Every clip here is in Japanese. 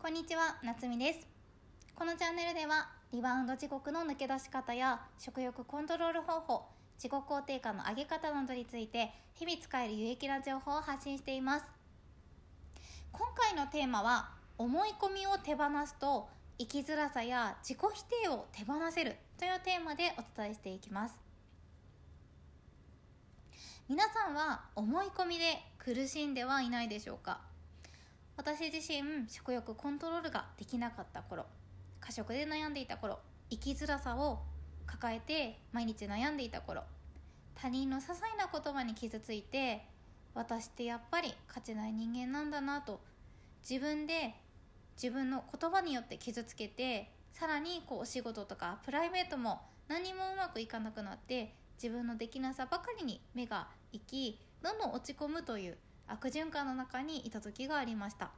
こんにちは、なつみです。このチャンネルでは、リバウンド地獄の抜け出し方や食欲コントロール方法、自己肯定感の上げ方などについて、日々使える有益な情報を発信しています。今回のテーマは、思い込みを手放すと、生きづらさや自己否定を手放せるというテーマでお伝えしていきます。皆さんは思い込みで苦しんではいないでしょうか？私自身食欲コントロールができなかった頃過食で悩んでいた頃生きづらさを抱えて毎日悩んでいた頃他人の些細な言葉に傷ついて私ってやっぱり価値ない人間なんだなと自分で自分の言葉によって傷つけてさらにこうお仕事とかプライベートも何もうまくいかなくなって自分のできなさばかりに目が行きどんどん落ち込むという悪循環の中にいた時がありました。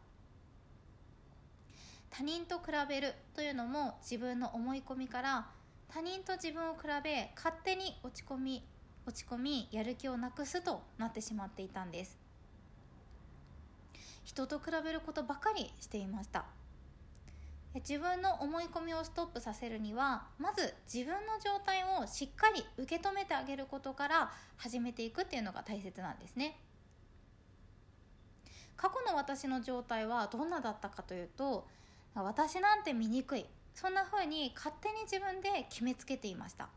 他人と比べるというのも自分の思い込みから他人と自分を比べ勝手に落ち込み落ち込みやる気をなくすとなってしまっていたんです。人と比べることばかりしていました。自分の思い込みをストップさせるにはまず自分の状態をしっかり受け止めてあげることから始めていくっていうのが大切なんですね。過去の私の状態はどんなだったかというと私なんて醜い。そんな風に勝手に自分で決めつけていました。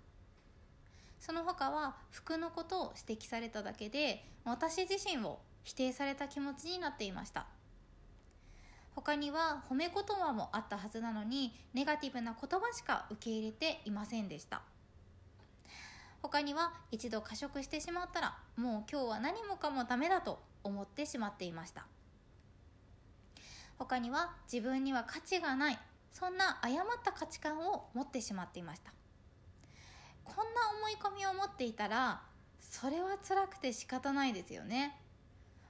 その他は服のことを指摘されただけで私自身を否定された気持ちになっていました。他には褒め言葉もあったはずなのにネガティブな言葉しか受け入れていませんでした。他には一度過食してしまったらもう今日は何もかもダメだと思ってしまっていました。他には自分には価値がないそんな誤った価値観を持ってしまっていました。こんな思い込みを持っていたらそれは辛くて仕方ないですよね。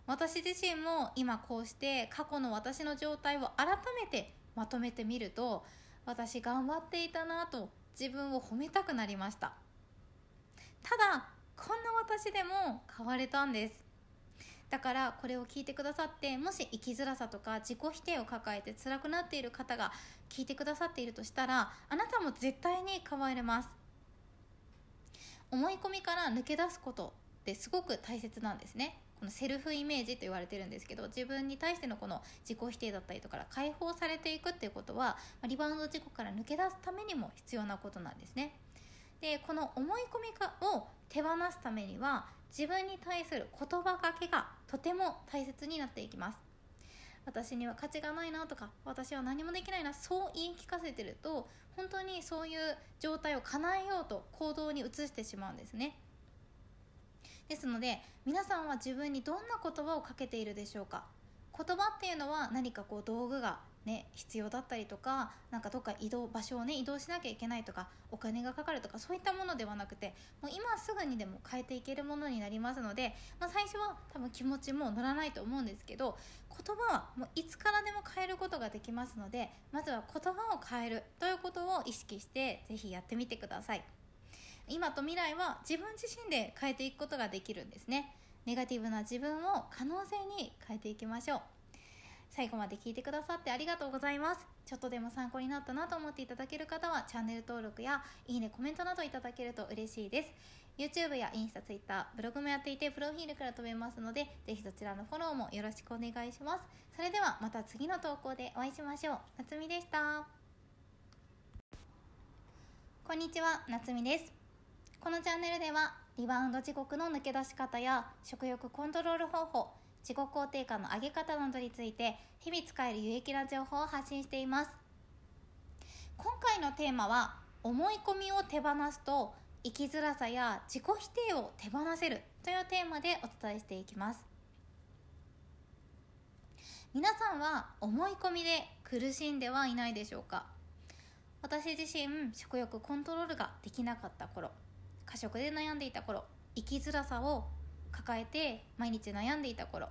私自身も今こうして過去の私の状態を改めてまとめてみると私頑張っていたなと自分を褒めたくなりました。ただこんな私でも変われたんです。だからこれを聞いてくださってもし生きづらさとか自己否定を抱えて辛くなっている方が聞いてくださっているとしたらあなたも絶対に変われます。思い込みから抜け出すことってすごく大切なんですね。このセルフイメージと言われてるんですけど自分に対してのこの自己否定だったりとかから解放されていくっていうことはリバウンド事故から抜け出すためにも必要なことなんですね。でこの思い込みを手放すためには自分に対する言葉かけがとても大切になっていきます。私には価値がないなとか私は何もできないなそう言い聞かせてると本当にそういう状態を叶えようと行動に移してしまうんですね。ですので皆さんは自分にどんな言葉をかけているでしょうか。言葉っていうのは何かこう道具がね必要だったりとかなんかどっか移動場所をね移動しなきゃいけないとかお金がかかるとかそういったものではなくてもう今すぐにでも変えていけるものになりますので、まあ、最初は多分気持ちも乗らないと思うんですけど言葉はもういつからでも変えることができますのでまずは言葉を変えるということを意識して是非やってみてください。今と未来は自分自身で変えていくことができるんですねネガティブな自分を可能性に変えていきましょう最後まで聞いてくださってありがとうございます。ちょっとでも参考になったなと思っていただける方はチャンネル登録やいいねコメントなどいただけると嬉しいです。YouTube やインスタ、Twitter、ブログもやっていてプロフィールから飛べますのでぜひそちらのフォローもよろしくお願いします。それではまた次の投稿でお会いしましょう。夏美でした。こんにちは夏美です。このチャンネルではリバウンド地獄の抜け出し方や食欲コントロール方法自己肯定感の上げ方などについて日々使える有益な情報を発信しています。今回のテーマは思い込みを手放すと生きづらさや自己否定を手放せるというテーマでお伝えしていきます。皆さんは思い込みで苦しんではいないでしょうか？私自身食欲コントロールができなかった頃過食で悩んでいた頃生きづらさを抱えて毎日悩んでいた頃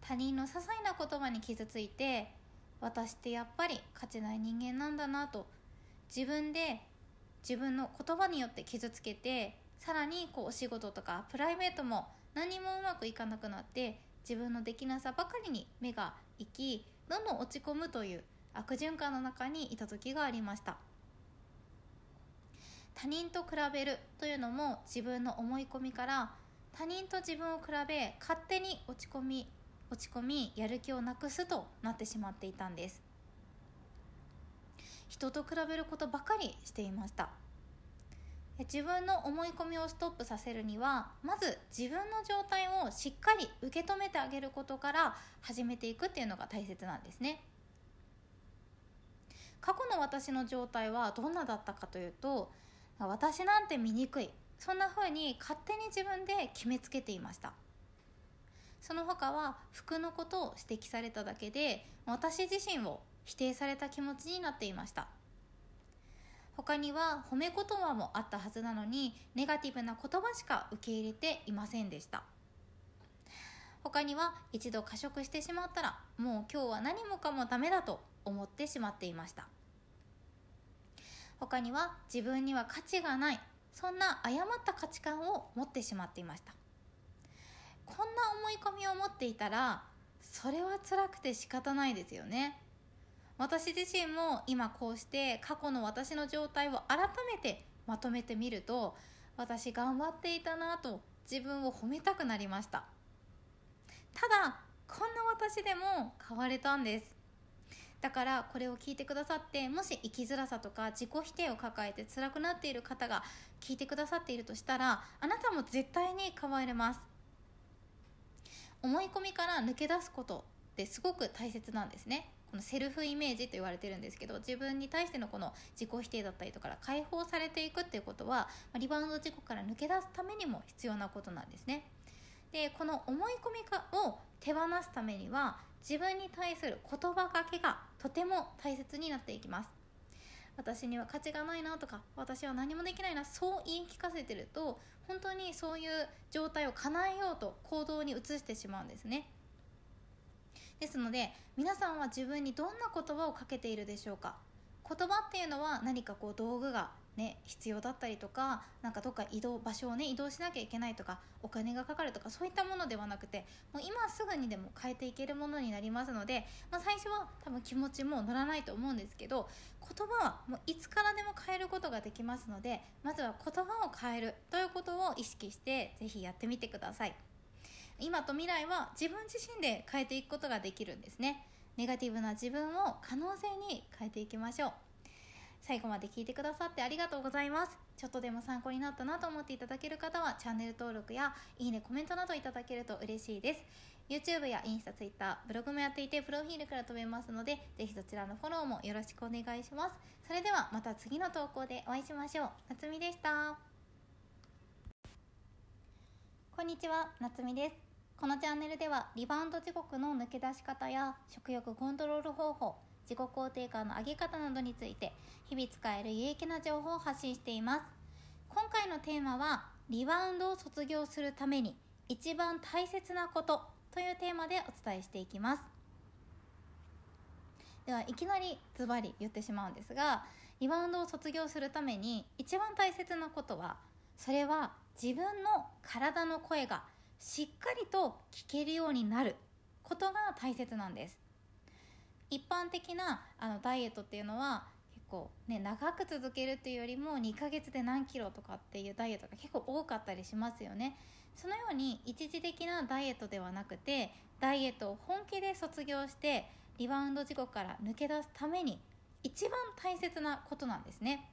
他人の些細な言葉に傷ついて私ってやっぱり価値ない人間なんだなと自分で自分の言葉によって傷つけてさらにこうお仕事とかプライベートも何もうまくいかなくなって自分のできなさばかりに目が行きどんどん落ち込むという悪循環の中にいた時がありました。他人と比べるというのも自分の思い込みから他人と自分を比べ勝手に落ち込み落ち込みやる気をなくすとなってしまっていたんです。人と比べることばかりしていました。自分の思い込みをストップさせるにはまず自分の状態をしっかり受け止めてあげることから始めていくっていうのが大切なんですね。過去の私の状態はどんなだったかというと私なんて醜い。そんな風に勝手に自分で決めつけていました。その他は服のことを指摘されただけで私自身を否定された気持ちになっていました。他には褒め言葉もあったはずなのにネガティブな言葉しか受け入れていませんでした。他には一度過食してしまったらもう今日は何もかもダメだと思ってしまっていました。他には自分には価値がないそんな誤った価値観を持ってしまっていました。こんな思い込みを持っていたらそれは辛くて仕方ないですよね。私自身も今こうして過去の私の状態を改めてまとめてみると私頑張っていたなと自分を褒めたくなりました。ただこんな私でも変われたんです。だからこれを聞いてくださってもし生きづらさとか自己否定を抱えて辛くなっている方が聞いてくださっているとしたらあなたも絶対に変われます。思い込みから抜け出すことってすごく大切なんですね。このセルフイメージと言われてるんですけど自分に対してのこの自己否定だったりとかから解放されていくっていうことはリバウンド事故から抜け出すためにも必要なことなんですね。でこの思い込みかを手放すためには自分に対する言葉かけがとても大切になっていきます。私には価値がないなとか私は何もできないなそう言い聞かせてると本当にそういう状態を叶えようと行動に移してしまうんですね。ですので皆さんは自分にどんな言葉をかけているでしょうか。言葉っていうのは何かこう道具がね必要だったりとかなんかどっか移動場所をね移動しなきゃいけないとかお金がかかるとかそういったものではなくてもう今すぐにでも変えていけるものになりますので、まあ、最初は多分気持ちも乗らないと思うんですけど言葉はもういつからでも変えることができますのでまずは言葉を変えるということを意識して是非やってみてください。今と未来は自分自身で変えていくことができるんですねネガティブな自分を可能性に変えていきましょう最後まで聞いてくださってありがとうございます。ちょっとでも参考になったなと思っていただける方はチャンネル登録やいいねコメントなどいただけると嬉しいです。YouTube やインスタ、Twitter、ブログもやっていてプロフィールから飛べますのでぜひそちらのフォローもよろしくお願いします。それではまた次の投稿でお会いしましょう。夏美でした。こんにちは夏美です。このチャンネルではリバウンド地獄の抜け出し方や食欲コントロール方法自己肯定感の上げ方などについて日々使える有益な情報を発信しています。今回のテーマはリバウンドを卒業するために一番大切なことというテーマでお伝えしていきます。ではいきなりズバリ言ってしまうんですがリバウンドを卒業するために一番大切なことはそれは自分の体の声がしっかりと聞けるようになることが大切なんです。一般的なあのダイエットっていうのは結構ね長く続けるっていうよりも2ヶ月で何キロとかっていうダイエットが結構多かったりしますよね。そのように一時的なダイエットではなくてダイエットを本気で卒業してリバウンド事故から抜け出すために一番大切なことなんですね。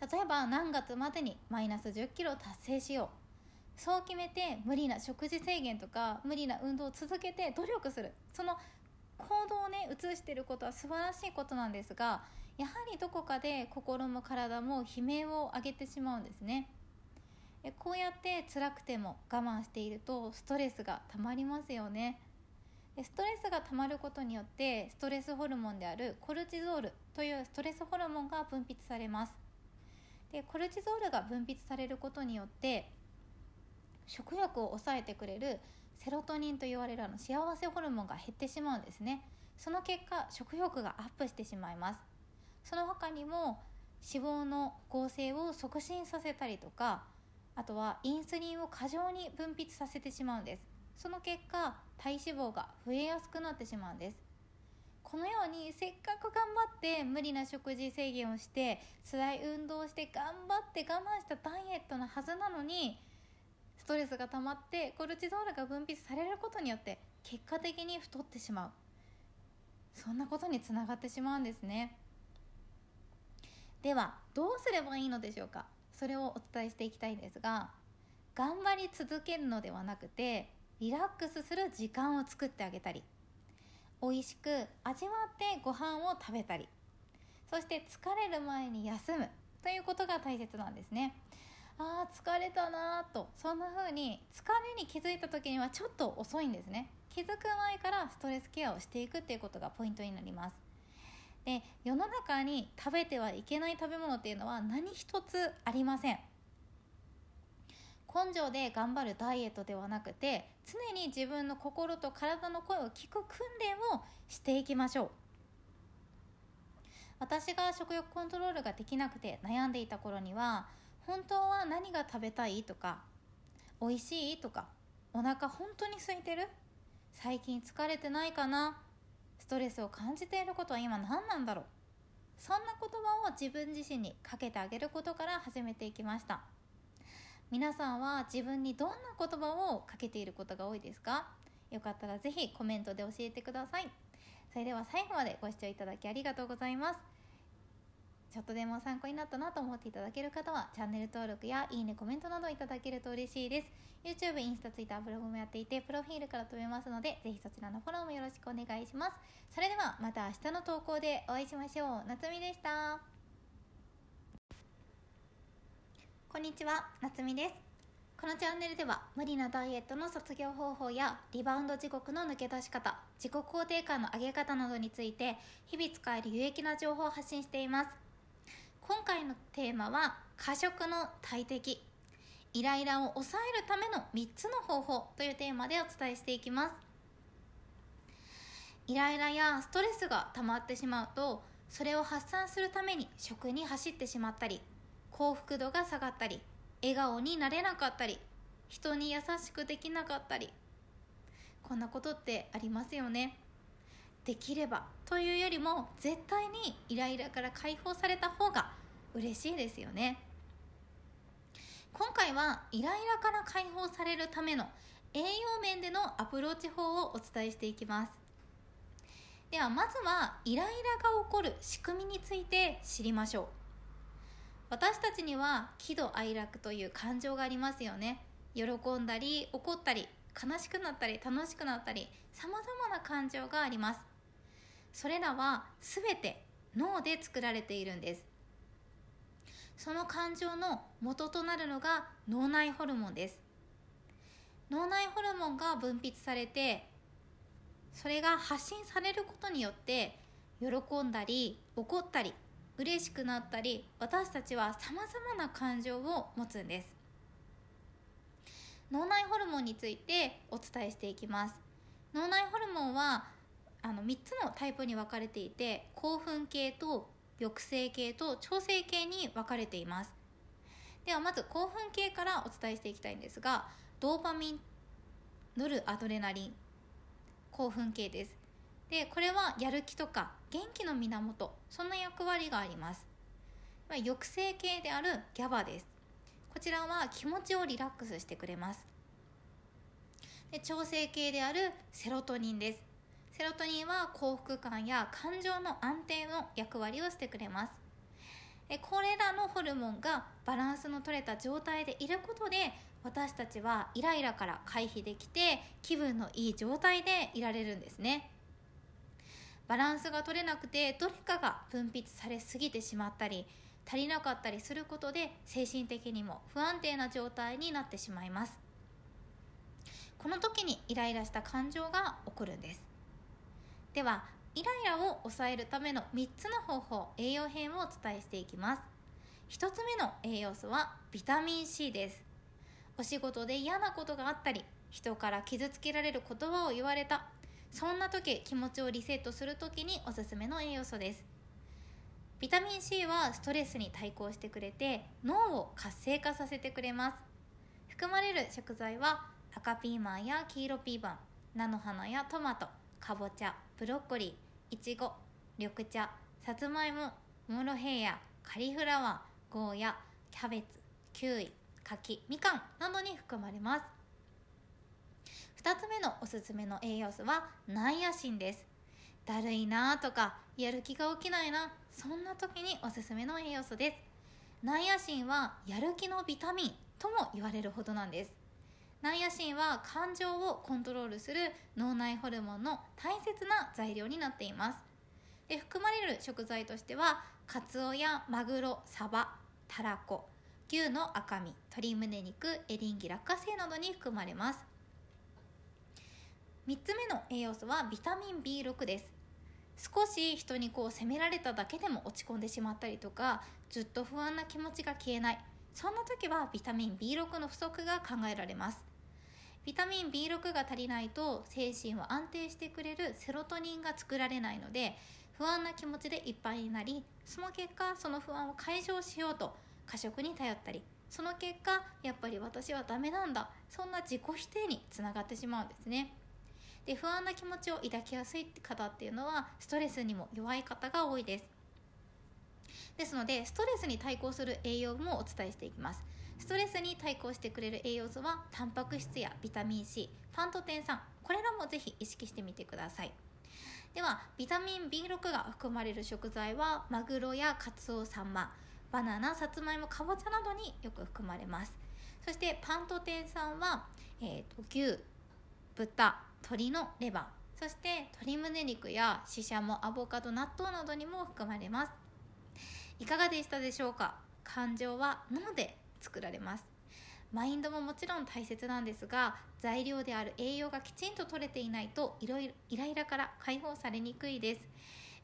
例えば何月までにマイナス1 0キロ達成しよう。そう決めて無理な食事制限とか無理な運動を続けて努力する。その行動をね移していることは素晴らしいことなんですがやはりどこかで心も体も悲鳴を上げてしまうんですね。こうやって辛くても我慢しているとストレスがたまりますよね。ストレスがたまることによってストレスホルモンであるコルチゾールというストレスホルモンが分泌されます。でコルチゾールが分泌されることによって食欲を抑えてくれるセロトニンと言われるあの幸せホルモンが減ってしまうんですね。その結果食欲がアップしてしまいます。その他にも脂肪の合成を促進させたりとかあとはインスリンを過剰に分泌させてしまうんです。その結果体脂肪が増えやすくなってしまうんです。このようにせっかく頑張って無理な食事制限をして辛い運動をして頑張って我慢したダイエットのはずなのにストレスが溜まってコルチゾールが分泌されることによって結果的に太ってしまう。そんなことにつながってしまうんですね。ではどうすればいいのでしょうか？それをお伝えしていきたいですが頑張り続けるのではなくてリラックスする時間を作ってあげたり美味しく味わってご飯を食べたりそして疲れる前に休むということが大切なんですね。あー疲れたなと。そんな風に疲れに気づいた時にはちょっと遅いんですね。気づく前からストレスケアをしていくっていうことがポイントになります。で世の中に食べてはいけない食べ物っていうのは何一つありません。根性で頑張るダイエットではなくて常に自分の心と体の声を聞く訓練をしていきましょう。私が食欲コントロールができなくて悩んでいた頃には本当は何が食べたいとか美味しいとかお腹本当に空いてる？最近疲れてないかな？ストレスを感じていることは今何なんだろう？そんな言葉を自分自身にかけてあげることから始めていきました。皆さんは自分にどんな言葉をかけていることが多いですか？よかったらぜひコメントで教えてください。それでは最後までご視聴いただきありがとうございます。ちょっとでも参考になったなと思っていただける方はチャンネル登録やいいねコメントなどいただけると嬉しいです。YouTube、インスタ、Twitter、ブログもやっていてプロフィールから飛べますのでぜひそちらのフォローもよろしくお願いします。それではまた明日の投稿でお会いしましょう。夏美でした。こんにちは夏美です。このチャンネルでは無理なダイエットの卒業方法やリバウンド地獄の抜け出し方自己肯定感の上げ方などについて日々使える有益な情報を発信しています。今回のテーマは過食の大敵。イライラを抑えるための3つの方法というテーマでお伝えしていきます。イライラやストレスが溜まってしまうとそれを発散するために食に走ってしまったり幸福度が下がったり笑顔になれなかったり人に優しくできなかったりこんなことってありますよね。できればというよりも絶対にイライラから解放された方が嬉しいですよね。今回はイライラから解放されるための栄養面でのアプローチ法をお伝えしていきます。ではまずはイライラが起こる仕組みについて知りましょう。私たちには喜怒哀楽という感情がありますよね。喜んだり怒ったり悲しくなったり楽しくなったりさまざまな感情があります。それらは全て脳で作られているんです。その感情の元となるのが脳内ホルモンです。脳内ホルモンが分泌されてそれが発信されることによって喜んだり怒ったり嬉しくなったり私たちはさまざまな感情を持つんです。脳内ホルモンについてお伝えしていきます。脳内ホルモンはあの3つのタイプに分かれていて興奮系と抑制系と調整系に分かれています。ではまず興奮系からお伝えしていきたいんですがドーパミンノルアドレナリン興奮系です。でこれはやる気とか元気の源そんな役割があります。抑制系である GABA です。こちらは気持ちをリラックスしてくれます。で調整系であるセロトニンです。セロトニンは幸福感や感情の安定の役割をしてくれます。これらのホルモンがバランスの取れた状態でいることで私たちはイライラから回避できて気分のいい状態でいられるんですね。バランスが取れなくてどれかが分泌されすぎてしまったり足りなかったりすることで精神的にも不安定な状態になってしまいます。この時にイライラした感情が起こるんです。ではイライラを抑えるための3つの方法栄養編をお伝えしていきます。1つ目の栄養素はビタミン C です。お仕事で嫌なことがあったり人から傷つけられる言葉を言われたそんな時気持ちをリセットする時におすすめの栄養素です。ビタミン C はストレスに対抗してくれて脳を活性化させてくれます。含まれる食材は赤ピーマンや黄色ピーマン菜の花やトマトかぼちゃ。ブロッコリーいちご緑茶さつまいもモロヘイヤカリフラワーゴーヤキャベツキウイ柿みかんなどに含まれます。2つ目のおすすめの栄養素はナイアシンです。だるいなとかやる気が起きないなそんな時におすすめの栄養素です。ナイアシンはやる気のビタミンとも言われるほどなんです。ナイアシンは感情をコントロールする脳内ホルモンの大切な材料になっています。で含まれる食材としてはカツオやマグロサバタラコ牛の赤身鶏胸肉エリンギ落花生などに含まれます。3つ目の栄養素はビタミン B6 です。少し人にこう責められただけでも落ち込んでしまったりとかずっと不安な気持ちが消えない。そんな時はビタミン B6 の不足が考えられます。ビタミン B6 が足りないと精神を安定してくれるセロトニンが作られないので不安な気持ちでいっぱいになりその結果その不安を解消しようと過食に頼ったりその結果やっぱり私はダメなんだそんな自己否定につながってしまうんですね。で不安な気持ちを抱きやすい方っていうのはストレスにも弱い方が多いです。ですのでストレスに対抗する栄養もお伝えしていきます。ストレスに対抗してくれる栄養素はタンパク質やビタミン C ファントテン酸。これらもぜひ意識してみてください。ではビタミン B6 が含まれる食材はマグロやカツオサンマバナナさつまいもかぼちゃなどによく含まれます。そしてパントテン酸は、えーと、牛豚鶏のレバー。そして鶏胸肉やシシャモアボカド納豆などにも含まれます。いかがでしたでしょうか？感情は脳で作られますマインドももちろん大切なんですが材料である栄養がきちんと取れていないといろいろイライラから解放されにくいです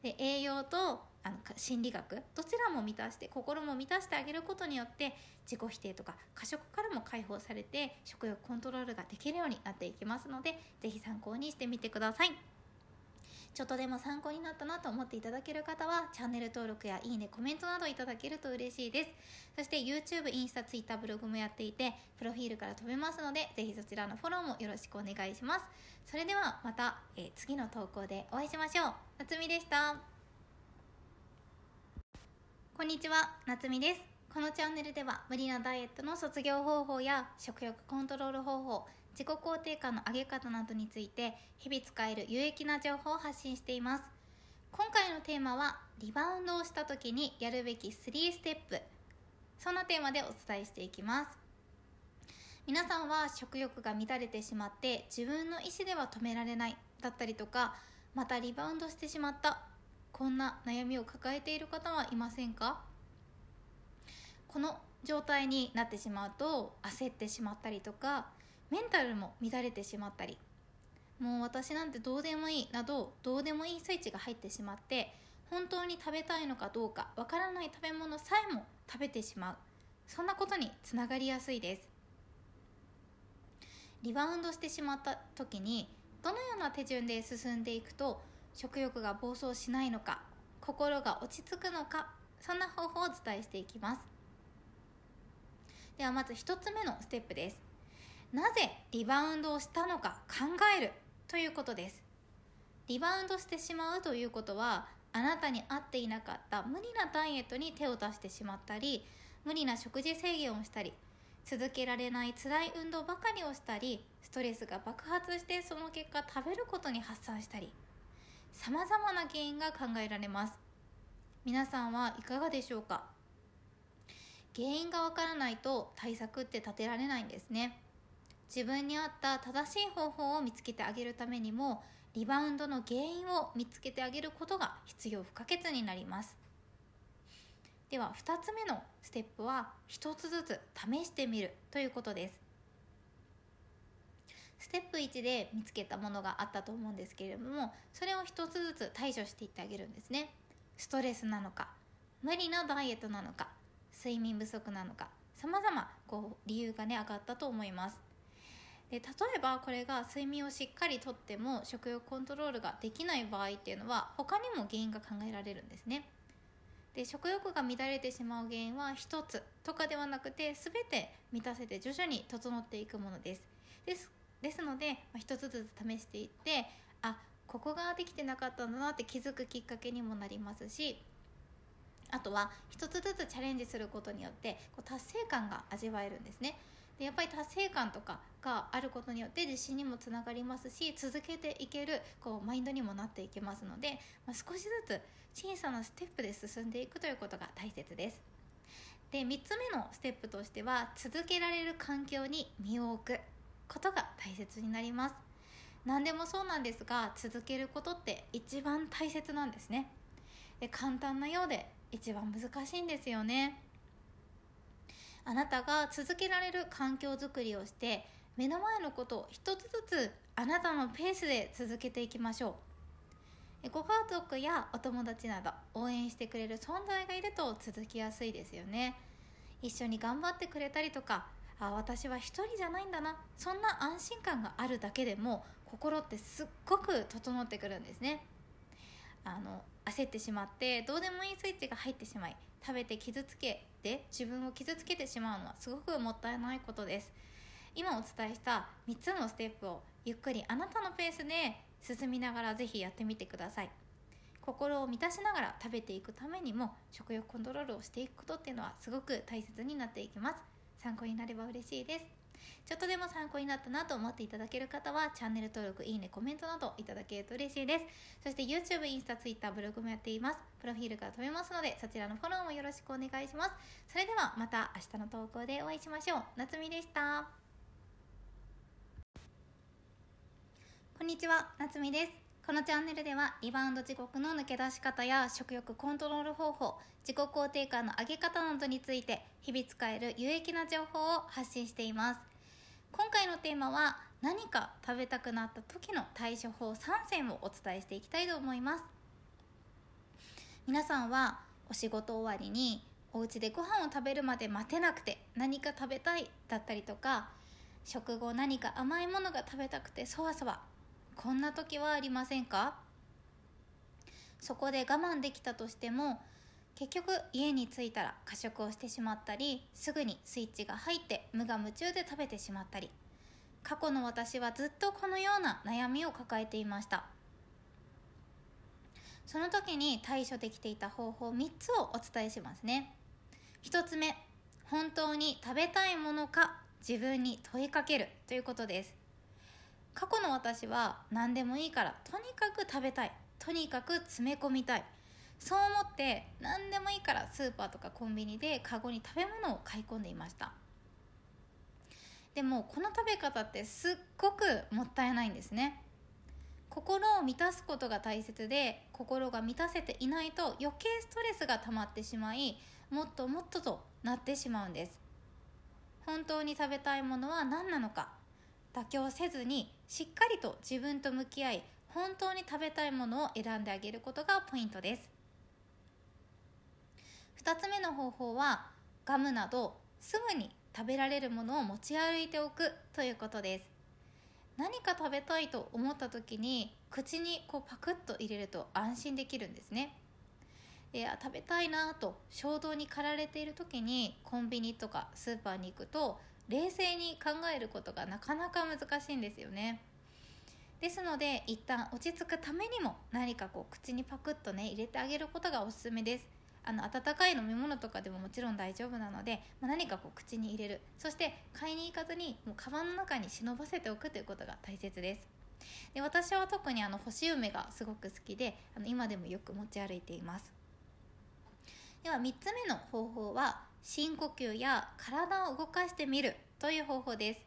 で栄養とあの心理学どちらも満たして心も満たしてあげることによって自己否定とか過食からも解放されて食欲コントロールができるようになっていきますので是非参考にしてみてください。ちょっとでも参考になったなと思っていただける方はチャンネル登録やいいねコメントなどいただけると嬉しいです。そして YouTube、インスタ、Twitter、ブログもやっていてプロフィールから飛べますのでぜひそちらのフォローもよろしくお願いします。それではまた、えー、次の投稿でお会いしましょう。夏美でした。こんにちは夏美です。このチャンネルでは無理なダイエットの卒業方法や食欲コントロール方法自己肯定感の上げ方などについて日々使える有益な情報を発信しています。今回のテーマはリバウンドをした時にやるべき3ステップ。そんなテーマでお伝えしていきます。皆さんは食欲が乱れてしまって自分の意思では止められないだったりとかまたリバウンドしてしまったこんな悩みを抱えている方はいませんか？この状態になってしまうと焦ってしまったりとかメンタルも乱れてしまったりもう私なんてどうでもいいなどどうでもいいスイッチが入ってしまって本当に食べたいのかどうかわからない食べ物さえも食べてしまう。そんなことにつながりやすいです。リバウンドしてしまった時にどのような手順で進んでいくと食欲が暴走しないのか心が落ち着くのかそんな方法をお伝えしていきます。ではまず1つ目のステップです。なぜリバウンドをしたのか考えるということです。リバウンドしてしまうということはあなたに合っていなかった無理なダイエットに手を出してしまったり無理な食事制限をしたり続けられない辛い運動ばかりをしたりストレスが爆発してその結果食べることに発散したりさまざまな原因が考えられます。皆さんはいかがでしょうか？原因がわからないと対策って立てられないんですね。自分に合った正しい方法を見つけてあげるためにもリバウンドの原因を見つけてあげることが必要不可欠になります。では2つ目のステップは1つずつ試してみるということです。ステップ1で見つけたものがあったと思うんですけれどもそれを1つずつ対処していってあげるんですね。ストレスなのか無理なダイエットなのか睡眠不足なのかさまざま理由がね上がったと思います。で例えばこれが睡眠をしっかりとっても食欲コントロールができない場合っていうのは他にも原因が考えられるんですね。で食欲が乱れてしまう原因は1つとかではなくて全て満たせて徐々に整っていくものです。ですですので、まあ、1つずつ試していってあここができてなかったんだなって気づくきっかけにもなりますしあとは一つずつチャレンジすることによってこう達成感が味わえるんですね。でやっぱり達成感とかがあることによって自信にもつながりますし続けていけるこうマインドにもなっていきますので、まあ、少しずつ小さなステップで進んでいくということが大切です。で3つ目のステップとしては続けられる環境に身を置くことが大切になります。何でもそうなんですが続けることって一番大切なんですね。で簡単なようで一番難しいんですよね。あなたが続けられる環境づくりをして目の前のことを一つずつあなたのペースで続けていきましょう。ご家族やお友達など応援してくれる存在がいると続きやすいですよね。一緒に頑張ってくれたりとかあ私は一人じゃないんだなそんな安心感があるだけでも心ってすっごく整ってくるんですね。あの焦ってしまってどうでもいいスイッチが入ってしまい食べて傷つけて自分を傷つけてしまうのはすごくもったいないことです。今お伝えした3つのステップをゆっくりあなたのペースで進みながらぜひやってみてください。心を満たしながら食べていくためにも食欲コントロールをしていくことっていうのはすごく大切になっていきます。参考になれば嬉しいです。ちょっとでも参考になったなと思っていただける方はチャンネル登録いいねコメントなどいただけると嬉しいです。そして YouTube インスタ Twitter ブログもやっています。プロフィールから飛べますのでそちらのフォローもよろしくお願いします。それではまた明日の投稿でお会いしましょう。夏美でした。こんにちは夏美です。このチャンネルではリバウンド時刻の抜け出し方や食欲コントロール方法自己肯定感の上げ方などについて日々使える有益な情報を発信しています。今回のテーマは何か食べたくなった時の対処法3選をお伝えしていきたいと思います。皆さんはお仕事終わりにお家でご飯を食べるまで待てなくて何か食べたいだったりとか食後何か甘いものが食べたくてそわそわこんな時はありませんか？そこで我慢できたとしても結局家に着いたら過食をしてしまったりすぐにスイッチが入って無我夢中で食べてしまったり過去の私はずっとこのような悩みを抱えていました。その時に対処できていた方法3つをお伝えしますね。1つ目本当に食べたいものか自分に問いかけるということです。過去の私は何でもいいからとにかく食べたいとにかく詰め込みたいそう思って何でもいいからスーパーとかコンビニでカゴに食べ物を買い込んでいました。でもこの食べ方ってすっごくもったいないんですね。心を満たすことが大切で心が満たせていないと余計ストレスが溜まってしまいもっともっととなってしまうんです。本当に食べたいものは何なのか妥協せずにしっかりと自分と向き合い本当に食べたいものを選んであげることがポイントです。2つ目の方法はガムなどすぐに食べられるものを持ち歩いておくということです。何か食べたいと思った時に口にこうパクッと入れると安心できるんですね。で食べたいなと衝動に駆られている時にコンビニとかスーパーに行くと冷静に考えることがなかなか難しいんですよね。ですので一旦落ち着くためにも何かこう口にパクッとね入れてあげることがおすすめです。あの温かい飲み物とかでももちろん大丈夫なので、まあ、何かこう口に入れる。そして買いに行かずにもうカバンの中に忍ばせておくということが大切です。で私は特にあの干し梅がすごく好きであの今でもよく持ち歩いています。では3つ目の方法は深呼吸や体を動かしてみる。という方法です。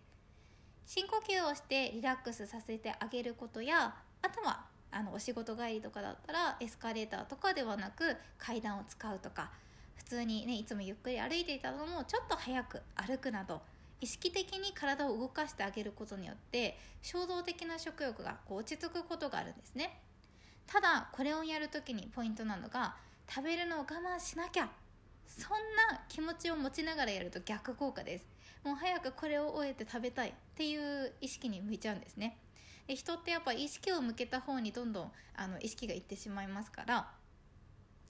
深呼吸をしてリラックスさせてあげることやあとはあのお仕事帰りとかだったらエスカレーターとかではなく階段を使うとか普通にねいつもゆっくり歩いていたのもちょっと早く歩くなど意識的に体を動かしてあげることによって衝動的な食欲がこう落ち着くことがあるんですね。ただこれをやるときにポイントなのが食べるのを我慢しなきゃそんな気持ちを持ちながらやると逆効果です。もう早くこれを終えて食べたいっていう意識に向いちゃうんですね。で人ってやっぱ意識を向けた方にどんどんあの意識がいってしまいますから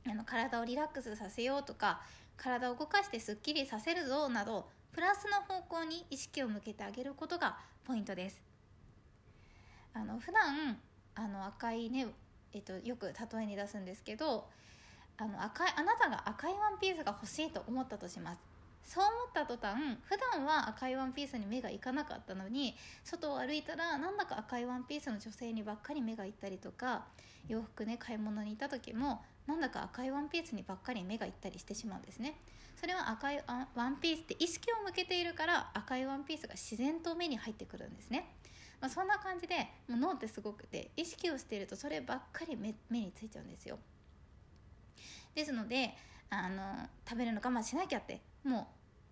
あの体をリラックスさせようとか体を動かしてすっきりさせるぞなどプラスの方向に意識を向けてあげることがポイントです。あの普段あの赤いね、えっと、よく例えに出すんですけどあの赤いあなたが赤いワンピースが欲しいと思ったとします。そう思った途端普段は赤いワンピースに目がいかなかったのに外を歩いたらなんだか赤いワンピースの女性にばっかり目がいったりとか洋服ね買い物に行った時もなんだか赤いワンピースにばっかり目がいったりしてしまうんですね。それは赤いワンピースって意識を向けているから赤いワンピースが自然と目に入ってくるんですね、まあ、そんな感じでもう脳ってすごくて意識をしているとそればっかり目目についちゃうんですよ。ですのであの食べるの我慢しなきゃってもう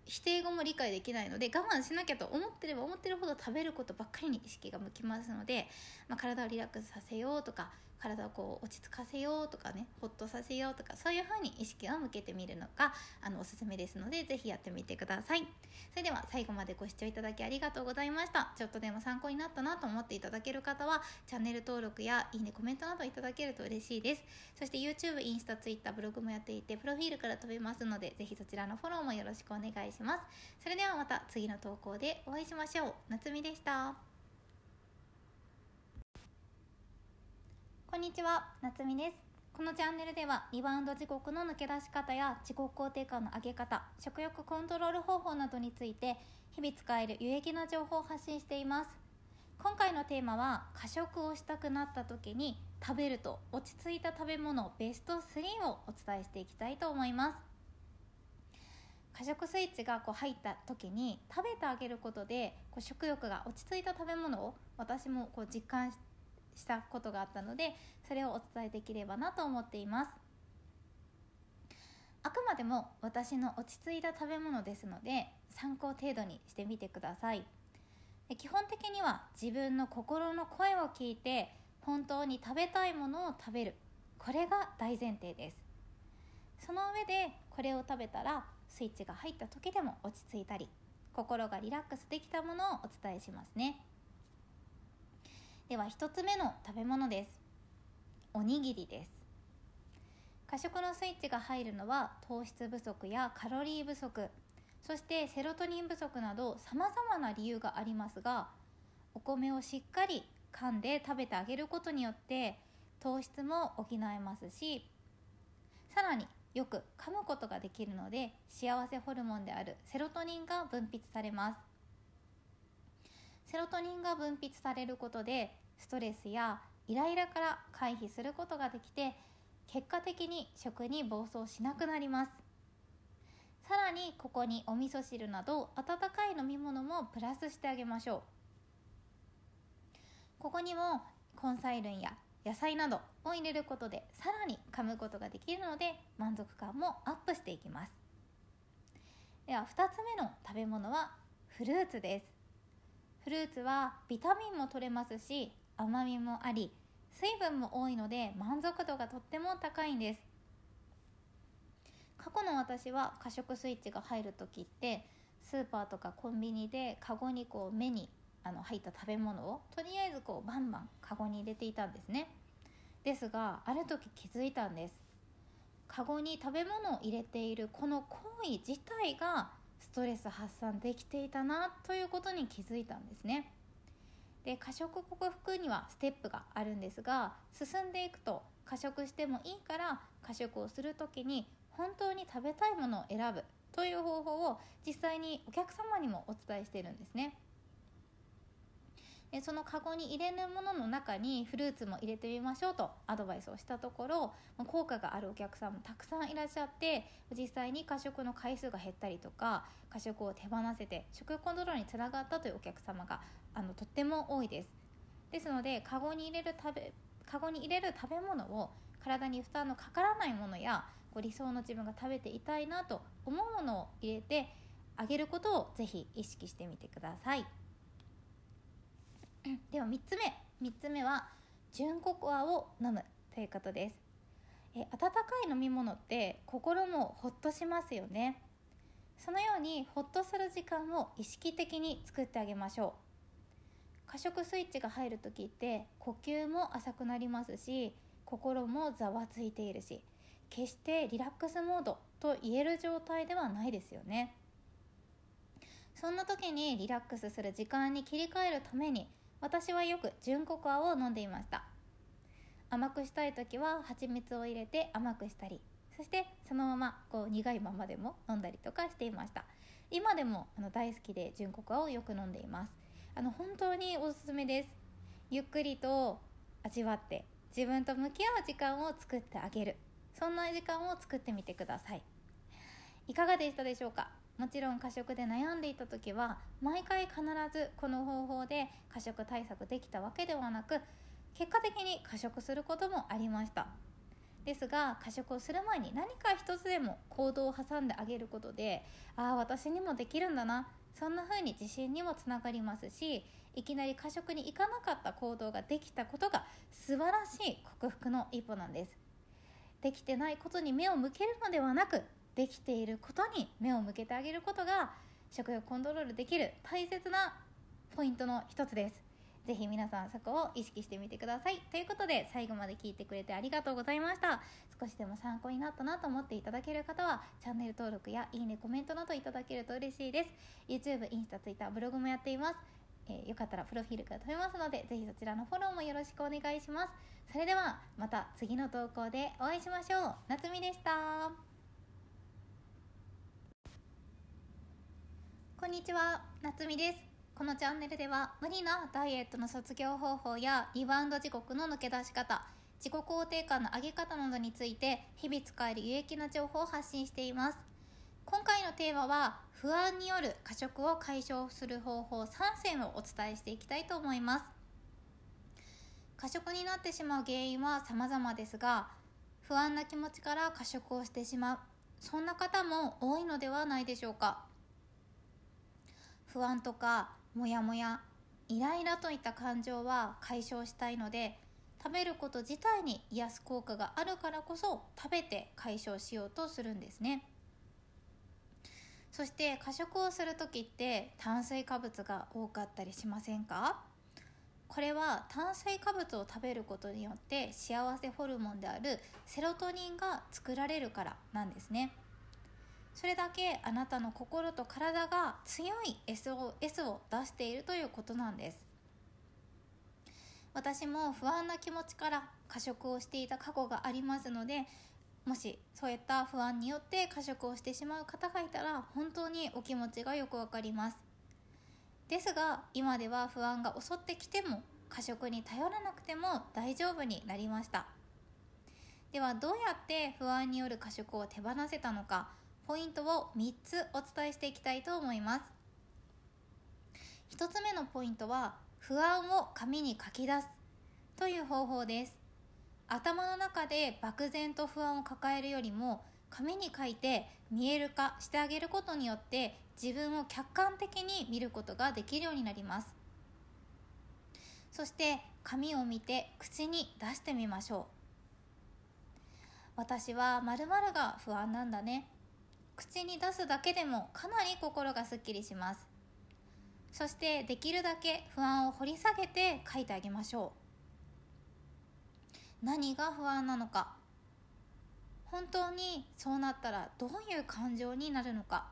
否定語も理解できないので我慢しなきゃと思ってれば思ってるほど食べることばっかりに意識が向きますので、まあ、体をリラックスさせようとか体をこう落ち着かせようとかねほっとさせようとかそういう風に意識を向けてみるのがあのおすすめですので是非やってみてください。それでは最後までご視聴いただきありがとうございました。ちょっとでも参考になったなと思っていただける方はチャンネル登録やいいねコメントなどいただけると嬉しいです。そして YouTube、インスタ、Twitter、ブログもやっていてプロフィールから飛べますので是非そちらのフォローもよろしくお願いします。それではまた次の投稿でお会いしましょう。夏美でした。こんにちは、夏美です。このチャンネルではリバウンド時刻の抜け出し方や自己肯定感の上げ方、食欲コントロール方法などについて日々使える有益な情報を発信しています。今回のテーマは過食をしたくなった時に食べると落ち着いた食べ物ベスト3をお伝えしていきたいと思います。過食スイッチがこう入った時に食べてあげることでこう食欲が落ち着いた食べ物を私もこう実感してしたことがあったのでそれをお伝えできればなと思っています。あくまでも私の落ち着いた食べ物ですので参考程度にしてみてください。基本的には自分の心の声を聞いて本当に食べたいものを食べる。これが大前提です。その上でこれを食べたらスイッチが入った時でも落ち着いたり心がリラックスできたものをお伝えしますね。では1つ目の食べ物です。おにぎりです。過食のスイッチが入るのは糖質不足やカロリー不足そしてセロトニン不足などさまざまな理由がありますがお米をしっかり噛んで食べてあげることによって糖質も補えますしさらによく噛むことができるので幸せホルモンであるセロトニンが分泌されます。セロトニンが分泌されることでストレスやイライラから回避することができて結果的に食に暴走しなくなります。さらにここにお味噌汁など温かい飲み物もプラスしてあげましょう。ここにも根菜類や野菜などを入れることでさらに噛むことができるので満足感もアップしていきます。では2つ目の食べ物はフルーツです。フルーツはビタミンも取れますし甘みもあり水分も多いので満足度がとっても高いんです。過去の私は過食スイッチが入る時ってスーパーとかコンビニでカゴにこう目にあの入った食べ物をとりあえずこうバンバンカゴに入れていたんですね。ですがある時気づいたんです。カゴに食べ物を入れているこの行為自体がストレス発散できていたなということに気づいたんですね。で過食克服にはステップがあるんですが進んでいくと過食してもいいから過食をする時に本当に食べたいものを選ぶという方法を実際にお客様にもお伝えしているんですね。でそのカゴに入れるものの中にフルーツも入れてみましょうとアドバイスをしたところ効果があるお客さんもたくさんいらっしゃって実際に過食の回数が減ったりとか過食を手放せて食コントロールにつながったというお客様があのとっても多いですですのでカゴに入れる食べカゴに入れる食べ物を体に負担のかからないものやご理想の自分が食べていたいなと思うものを入れてあげることをぜひ意識してみてください。では3つ目。3つ目は純ココアを飲むということです。え温かい飲み物って心もほっとしますよね。そのようにほっとする時間を意識的に作ってあげましょう。過食スイッチが入る時って呼吸も浅くなりますし心もざわついているし決してリラックスモードと言える状態ではないですよね。そんな時にリラックスする時間に切り替えるために私はよく純ココアを飲んでいました。甘くしたい時は蜂蜜を入れて甘くしたりそしてそのままこう苦いままでも飲んだりとかしていました。今でもあの大好きで純ココアをよく飲んでいます。あの本当におすすめです。ゆっくりと味わって自分と向き合う時間を作ってあげる。そんな時間を作ってみてください。いかがでしたでしょうか？もちろん過食で悩んでいた時は毎回必ずこの方法で過食対策できたわけではなく結果的に過食することもありました。ですが過食をする前に何か一つでも行動を挟んであげることでああ私にもできるんだなそんな風に自信にもつながりますしいきなり過食に行かなかった行動ができたことが素晴らしい克服の一歩なんです。できてないことに目を向けるのではなくできていることに目を向けてあげることが食欲コントロールできる大切なポイントの一つです。ぜひ皆さんそこを意識してみてください。ということで最後まで聞いてくれてありがとうございました。少しでも参考になったなと思っていただける方はチャンネル登録やいいねコメントなどいただけると嬉しいです。YouTube、インスタ、Twitter、ブログもやっています。えー、よかったらプロフィールから飛べますのでぜひそちらのフォローもよろしくお願いします。それではまた次の投稿でお会いしましょう。夏美でした。こんにちは夏美です。このチャンネルでは無理なダイエットの卒業方法やリバウンド時刻の抜け出し方自己肯定感の上げ方などについて日々使える有益な情報を発信しています。今回のテーマは不安による過食を解消する方法3選をお伝えしていきたいと思います。過食になってしまう原因は様々ですが不安な気持ちから過食をしてしまう。そんな方も多いのではないでしょうか。不安とかモヤモヤイライラといった感情は解消したいので食べること自体に癒す効果があるからこそ食べて解消しようとするんですね。そして過食をする時って炭水化物が多かったりしませんか？これは炭水化物を食べることによって幸せホルモンであるセロトニンが作られるからなんですね。それだけあなたの心と体が強い SOS を出しているということなんです。私も不安な気持ちから過食をしていた過去がありますのでもしそういった不安によって過食をしてしまう方がいたら本当にお気持ちがよくわかります。ですが今では不安が襲ってきても過食に頼らなくても大丈夫になりました。ではどうやって不安による過食を手放せたのかポイントを3つお伝えしていきたいと思います。1つ目のポイントは不安を紙に書き出すという方法です。頭の中で漠然と不安を抱えるよりも紙に書いて見える化してあげることによって自分を客観的に見ることができるようになります。そして紙を見て口に出してみましょう。私は〇〇が不安なんだね。口に出すだけでもかなり心がすっきりします。そしてできるだけ不安を掘り下げて書いてあげましょう。何が不安なのか。本当にそうなったらどういう感情になるのか。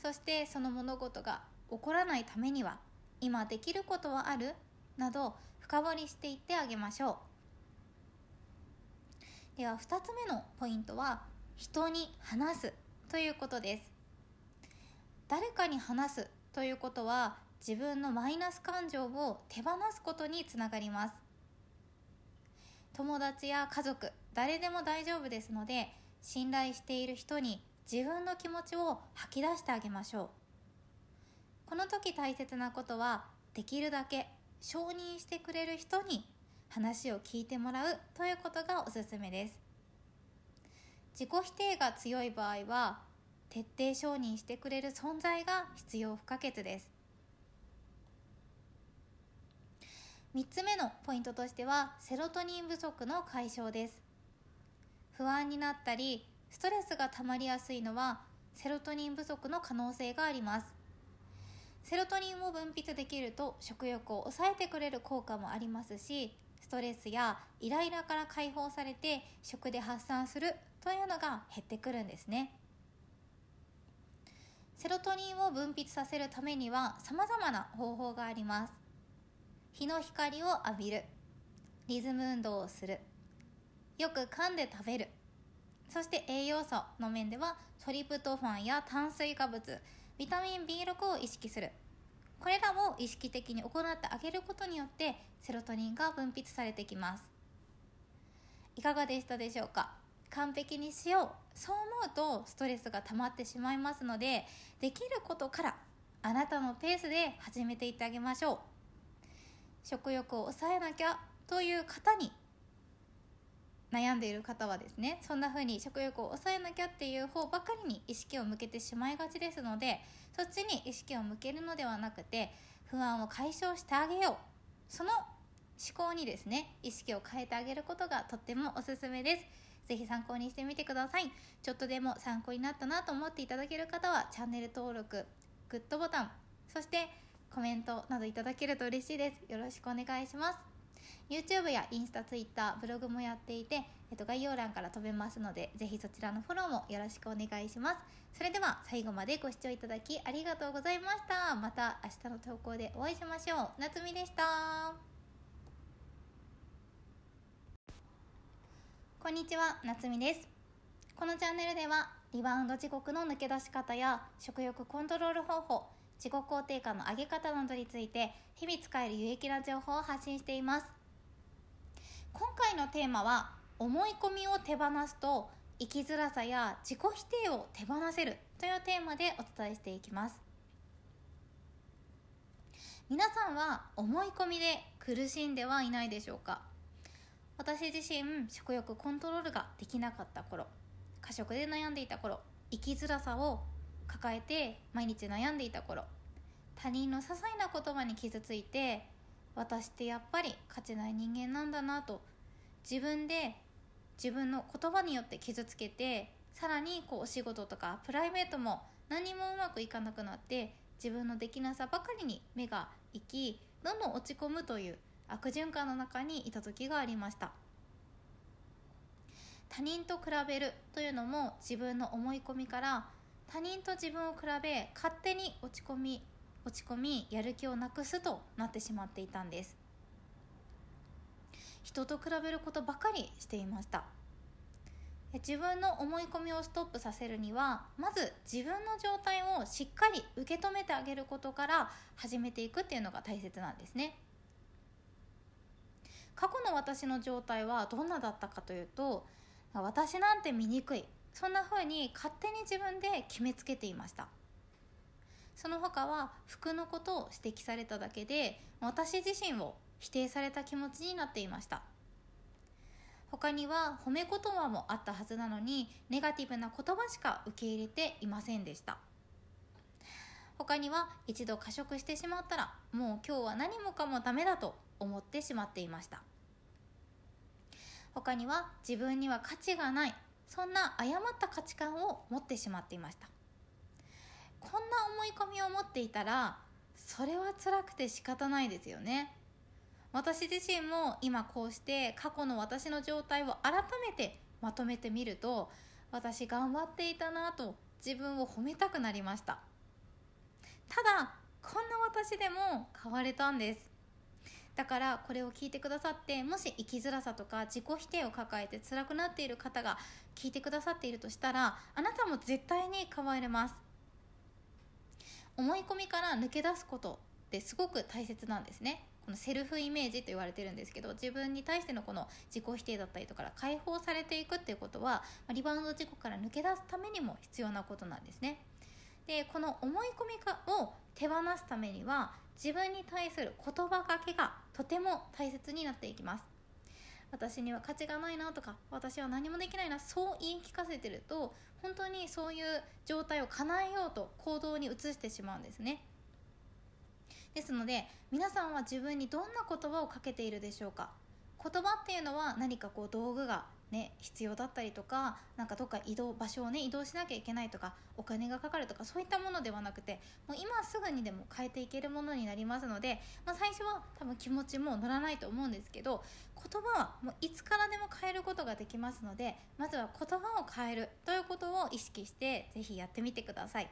そしてその物事が起こらないためには今できることはある？など深掘りしていってあげましょう。では2つ目のポイントは人に話す。ということです。誰かに話すということは自分のマイナス感情を手放すことにつながります。友達や家族誰でも大丈夫ですので信頼している人に自分の気持ちを吐き出してあげましょう。この時大切なことはできるだけ承認してくれる人に話を聞いてもらうということがおすすめです。自己否定が強い場合は徹底承認してくれる存在が必要不可欠です。3つ目のポイントとしてはセロトニン不足の解消です。不安になったりストレスが溜まりやすいのはセロトニン不足の可能性があります。セロトニンを分泌できると食欲を抑えてくれる効果もありますしストレスやイライラから解放されて食で発散するというのが減ってくるんですね。セロトニンを分泌させるためには様々な方法があります。日の光を浴びる。リズム運動をする。よく噛んで食べる。そして栄養素の面ではトリプトファンや炭水化物。ビタミン B6 を意識する。これらを意識的に行ってあげることによってセロトニンが分泌されてきます。いかがでしたでしょうか？完璧にしよう。そう思うとストレスが溜まってしまいますのでできることからあなたのペースで始めていってあげましょう。食欲を抑えなきゃという方に悩んでいる方はですねそんな風に食欲を抑えなきゃっていう方ばかりに意識を向けてしまいがちですのでそっちに意識を向けるのではなくて不安を解消してあげよう。その思考にですね意識を変えてあげることがとってもおすすめです。ぜひ参考にしてみてください。ちょっとでも参考になったなと思っていただける方はチャンネル登録グッドボタンそしてコメントなどいただけると嬉しいです。よろしくお願いします。YouTube やインスタ、Twitter、ブログもやっていて、えっと、概要欄から飛べますのでぜひそちらのフォローもよろしくお願いします。それでは最後までご視聴いただきありがとうございました。また明日の投稿でお会いしましょう。夏美でした。こんにちは、夏美です。このチャンネルではリバウンド時刻の抜け出し方や食欲コントロール方法自己肯定感の上げ方などについて日々使える有益な情報を発信しています。今回のテーマは思い込みを手放すと生きづらさや自己否定を手放せるというテーマでお伝えしていきます。皆さんは思い込みで苦しんではいないでしょうか？私自身食欲コントロールができなかった頃過食で悩んでいた頃生きづらさを抱えて毎日悩んでいた頃他人の些細な言葉に傷ついて私ってやっぱり価値ない人間なんだなと自分で自分の言葉によって傷つけてさらにこうお仕事とかプライベートも何もうまくいかなくなって自分のできなさばかりに目が行きどんどん落ち込むという悪循環の中にいた時がありました。他人と比べるというのも自分の思い込みから他人と自分を比べ勝手に落ち込み落ち込みやる気をなくすとなってしまっていたんです。人と比べることばかりしていました。自分の思い込みをストップさせるにはまず自分の状態をしっかり受け止めてあげることから始めていくっていうのが大切なんですね。過去の私の状態はどんなだったかというと私なんて醜い。そんな風に勝手に自分で決めつけていました。その他は服のことを指摘されただけで私自身を否定された気持ちになっていました。他には褒め言葉もあったはずなのにネガティブな言葉しか受け入れていませんでした。他には一度過食してしまったらもう今日は何もかもダメだと思ってしまっていました。他には自分には価値がないそんな誤った価値観を持ってしまっていました。こんな思い込みを持っていたらそれは辛くて仕方ないですよね。私自身も今こうして過去の私の状態を改めてまとめてみると私頑張っていたなと自分を褒めたくなりました。ただこんな私でも変われたんです。だからこれを聞いてくださってもし生きづらさとか自己否定を抱えて辛くなっている方が聞いてくださっているとしたらあなたも絶対に変われます。思い込みから抜け出すことってすごく大切なんですね。このセルフイメージと言われてるんですけど自分に対してのこの自己否定だったりとか解放されていくっていうことはリバウンド事故から抜け出すためにも必要なことなんですね。でこの思い込みかを手放すためには自分に対する言葉がけがとても大切になっていきます。私には価値がないなとか私は何もできないなそう言い聞かせてると本当にそういう状態を叶えようと行動に移してしまうんですね。ですので皆さんは自分にどんな言葉をかけているでしょうか。言葉っていうのは何かこう道具がね、必要だったりとかなんかどっか移動場所をね移動しなきゃいけないとかお金がかかるとかそういったものではなくてもう今すぐにでも変えていけるものになりますので、まあ、最初は多分気持ちも乗らないと思うんですけど言葉はもういつからでも変えることができますのでまずは言葉を変えるということを意識して是非やってみてください。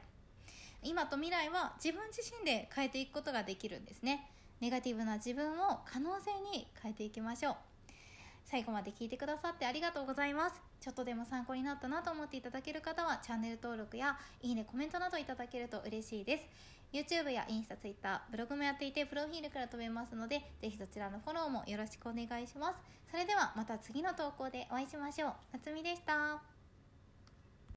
今と未来は自分自身で変えていくことができるんですね。ネガティブな自分を可能性に変えていきましょう。最後まで聞いてくださってありがとうございます。ちょっとでも参考になったなと思っていただける方はチャンネル登録やいいねコメントなどいただけると嬉しいです。YouTube やインスタ、Twitter、ブログもやっていてプロフィールから飛べますのでぜひそちらのフォローもよろしくお願いします。それではまた次の投稿でお会いしましょう。夏美でした。